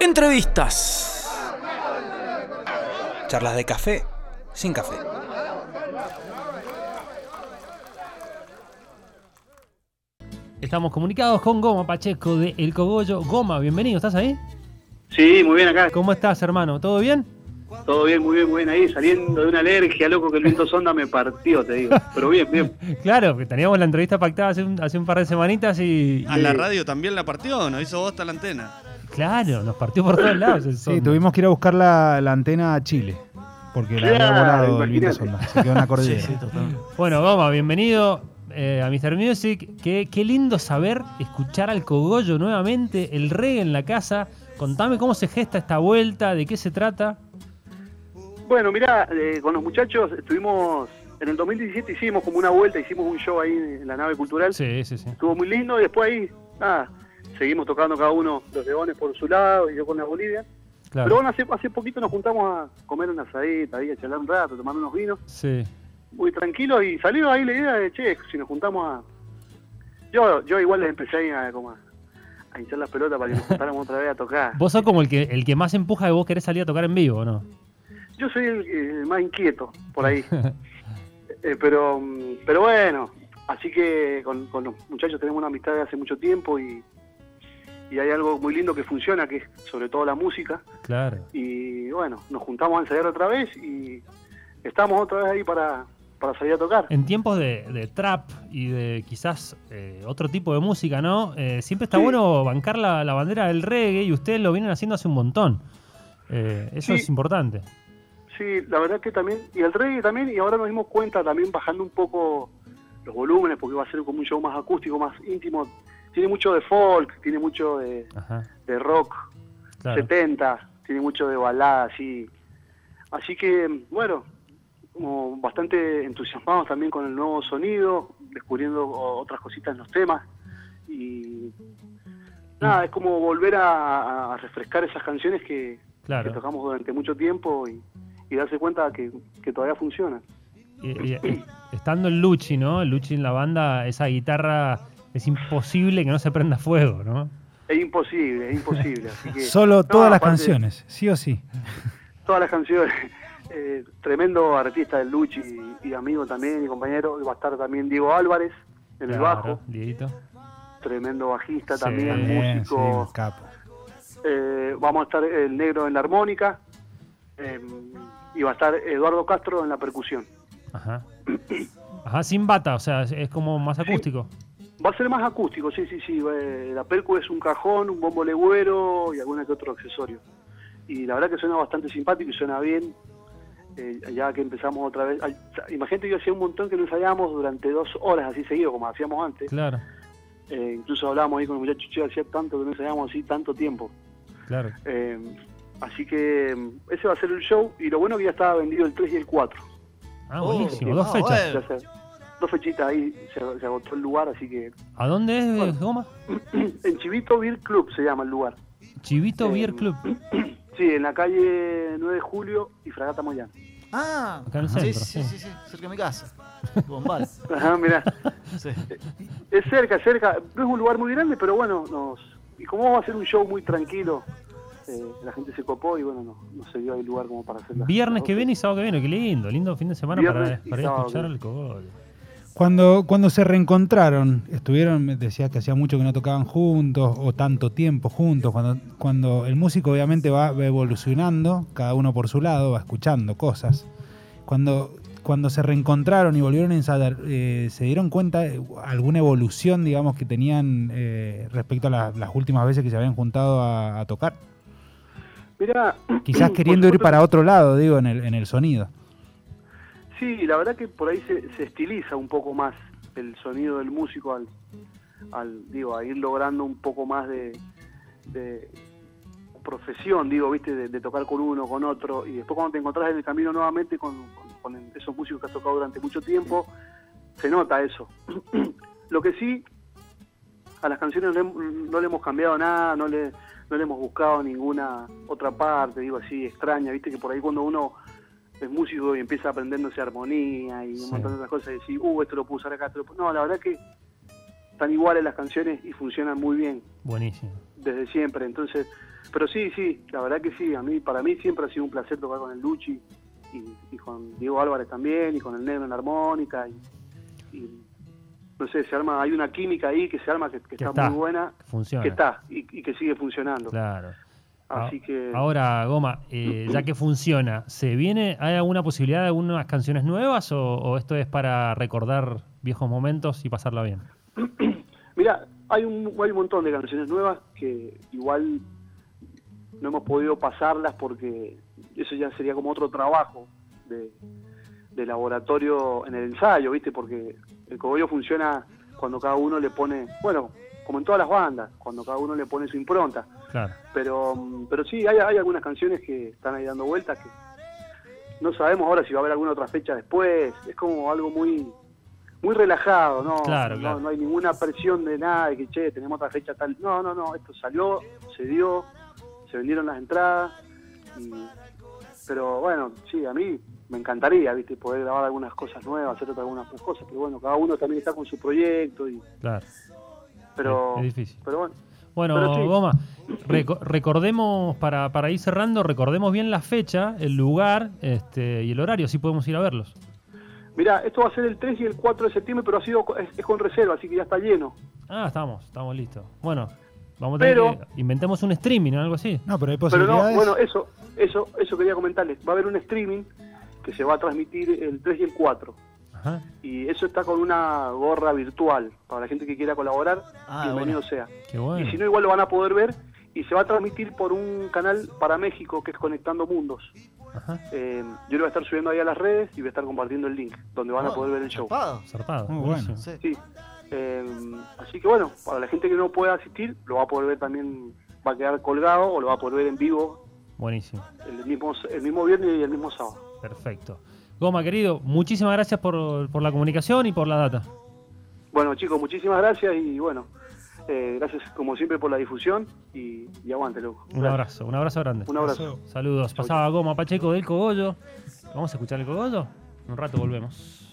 Entrevistas. Charlas de café sin café. Estamos comunicados con Goma Pacheco de El Cogollo. Goma, bienvenido, ¿estás ahí? Sí, muy bien acá. ¿Cómo estás, hermano? ¿Todo bien? Todo bien, muy bien, muy bien ahí, saliendo de una alergia, loco, que el viento sonda me partió, te digo. Pero bien, bien. Claro, que teníamos la entrevista pactada hace un, hace un par de semanitas y. A la radio también la partió, nos hizo bosta la antena. Claro, nos partió por todos lados. el Sí, tuvimos que ir a buscar la, la antena a Chile. Porque la había volado el viento imagínate. sonda. Se quedó en la cordillera. Bueno, Goma, bienvenido eh, a Mr. Music. Qué, qué lindo saber escuchar al Cogollo nuevamente, el reggae en la casa. Contame cómo se gesta esta vuelta, de qué se trata. Bueno, mirá, eh, con los muchachos estuvimos, en el 2017 hicimos como una vuelta, hicimos un show ahí en la nave cultural. Sí, sí, sí. Estuvo muy lindo y después ahí, nada, seguimos tocando cada uno los leones por su lado y yo con la Bolivia. Pero bueno, hace, hace poquito nos juntamos a comer una asadita ahí, a charlar un rato, tomar unos vinos, Sí. muy tranquilos y salió ahí la idea de, che, si nos juntamos a... Yo, yo igual les empecé ahí a, como a, a hinchar las pelotas para que nos juntáramos otra vez a tocar. Vos sos como el que, el que más empuja que vos querés salir a tocar en vivo, ¿o no? Yo soy el, el más inquieto por ahí. Eh, pero, mm, pero bueno, así que con, con los muchachos tenemos una amistad de hace mucho tiempo y, y hay algo muy lindo que funciona, que es sobre todo la música. Claro. Y bueno, nos juntamos a ensayar otra vez y estamos otra vez ahí para, para salir a tocar. En tiempos de, de trap y de quizás eh, otro tipo de música, ¿no? Eh, siempre está Sí. bueno bancar la, la bandera del reggae y ustedes lo vienen haciendo hace un montón. Eh, eso Sí. es importante. Sí, la verdad que también, y el reggae también, y ahora nos dimos cuenta también bajando un poco los volúmenes, porque va a ser como un show más acústico, más íntimo. Tiene mucho de folk, tiene mucho de, de rock, Claro. 70, tiene mucho de balada, así. Así que, bueno, como bastante entusiasmados también con el nuevo sonido, descubriendo otras cositas en los temas. Y nada, es como volver a, a refrescar esas canciones que, Claro. que tocamos durante mucho tiempo y, y darse cuenta que, que todavía funcionan. Y estando el Luchi, ¿no? El Luchi en la banda, esa guitarra es imposible que no se prenda fuego, ¿no? Es imposible, es imposible. Así que, Solo No, todas las aparte- canciones, sí o sí. todas las canciones. Eh, tremendo artista del Luchi y, y amigo también y compañero. Va a estar también Diego Álvarez en el bajo. Dieguito. Tremendo bajista Sí. también, Bien, músico. sí, capo. Eh, vamos a estar el negro en la armónica. eh, y va a estar Eduardo Castro en la percusión. Ajá. Ajá, sin bata, o sea, es, es como más acústico. Va a ser más acústico, sí, sí, sí. eh, La percu es un cajón, un bombo legüero y alguna que otro accesorio. Y la verdad que suena bastante simpático y suena bien. eh, ya que empezamos otra vez. Ay, Imagínate, yo hacía un montón que no ensayábamos durante dos horas así seguido, como hacíamos antes. Claro, Eh, incluso hablábamos ahí con el muchacho, che, hacía tanto que no ensayábamos así tanto tiempo. claro. Eh, así que ese va a ser el show. Y lo bueno que ya estaba vendido el 3 y el 4. Ah, Oh, buenísimo. ah, Dos fechas. bueno. Dos fechitas ahí, se, se agotó el lugar, así que... ¿A dónde es, Bueno. Goma? en Chivito Beer Club se llama el lugar. Chivito Eh, Beer Club. Sí, en la calle 9 de Julio y Fragata Moyano. Ah, Acá en el sí, centro, sí, sí. sí, sí, cerca de mi casa. Bombal. Ajá, mirá. Sí. Es cerca, es cerca. No es un lugar muy grande, pero bueno, nos... Y como vamos a hacer un show muy tranquilo, eh, la gente se copó y bueno, no, no se dio ahí lugar como para hacer las- Viernes que viene y sábado que viene, qué lindo, lindo fin de semana para, Viernes y para ir a escuchar el cogollo. Cuando, cuando se reencontraron, estuvieron, me decía que hacía mucho que no tocaban juntos o tanto tiempo juntos, cuando, cuando el músico obviamente va, evolucionando, cada uno por su lado, va escuchando cosas. Cuando, cuando se reencontraron y volvieron a ensayar, eh, ¿se dieron cuenta de alguna evolución, digamos, que tenían eh, respecto a la- las últimas veces que se habían juntado a, a tocar? Mirá, Quizás queriendo ir para otro lado, digo, en el, en el sonido. Sí, la verdad que por ahí se, estiliza un poco más el sonido del músico al, al digo, a ir logrando un poco más de, de profesión, digo, viste, de, tocar con uno, con otro, y después cuando te encontrás en el camino nuevamente con esos músicos que has tocado durante mucho tiempo, se nota eso. Lo que sí, a las canciones no le, no le hemos cambiado nada, no le, no le hemos buscado ninguna otra parte, digo así, extraña, viste que por ahí cuando uno es músico y empieza aprendiéndose armonía y Sí. un montón de otras cosas y decir, uh, esto lo puedo usar acá, esto lo puedo-". No, la verdad que están iguales las canciones y funcionan muy bien Buenísimo. desde siempre. Entonces, pero sí, sí, la verdad que sí. A mí, para mí siempre ha sido un placer tocar con el Luchi y, y con Diego Álvarez también y con el Negro en la armónica y, y no sé, se arma, hay una química ahí que se arma que, que Que está, está, muy buena, que funciona. que está y, y que sigue funcionando. Claro. Así Ah, que Ahora, Goma, eh, ya que funciona, ¿se viene, hay alguna posibilidad de algunas canciones nuevas o, o esto es para recordar viejos momentos y pasarla bien? Mira, hay un, hay un montón de canciones nuevas que igual no hemos podido pasarlas porque eso ya sería como otro trabajo de, de laboratorio en el ensayo, ¿viste? Porque el cogollo funciona cuando cada uno le pone, bueno, como en todas las bandas, cuando cada uno le pone su impronta. Claro. Pero, pero sí, hay, hay algunas canciones que están ahí dando vueltas que no sabemos ahora si va a haber alguna otra fecha después. Es como algo muy muy relajado, ¿no? Claro, no, claro. no hay ninguna presión de nada, de que, che, tenemos otra fecha tal. No, no, no, esto salió, se dio, se vendieron las entradas. y- pero bueno, sí, a mí me encantaría, ¿viste? Poder grabar algunas cosas nuevas, hacer otras algunas cosas. Pero bueno, cada uno también está con su proyecto. y Claro. Pero, Es difícil. pero bueno. Bueno, Pero sí. Goma, reco- recordemos, para, para ir cerrando, recordemos bien la fecha, el lugar este, y el horario, así podemos ir a verlos. Mira, esto va a ser el 3 y el 4 de septiembre, pero ha sido es, es con reserva, así que ya está lleno. Ah, estamos, estamos listos. Bueno, vamos a tener Pero- que inventemos un streaming o algo así. No, pero hay Pero no, posibilidades. bueno, eso, eso, eso quería comentarles. Va a haber un streaming que se va a transmitir el 3 y el 4. Ajá. Y eso está con una gorra virtual. Para la gente que quiera colaborar, Ah, bienvenido sea. Qué bueno. Y si no, igual lo van a poder ver. Y se va a transmitir por un canal para México que es Conectando Mundos. Ajá. Eh, yo lo voy a estar subiendo ahí a las redes y voy a estar compartiendo el link, donde van a Ah, poder ver el show. zarpado. Zarpado. Muy. Sí. Sí. Eh, así que bueno, para la gente que no pueda asistir, lo va a poder ver también, va a quedar colgado o lo va a poder ver en vivo Buenísimo. el mismo, el mismo viernes y el mismo sábado. Perfecto. Goma, querido, muchísimas gracias por, por la comunicación y por la data. Bueno chicos, muchísimas gracias y bueno, eh, gracias como siempre por la difusión y, y aguante, loco. Un abrazo, un abrazo grande. Un abrazo. Saludos. Pasaba Goma Pacheco del Cogollo. Vamos a escuchar el Cogollo. En un rato volvemos.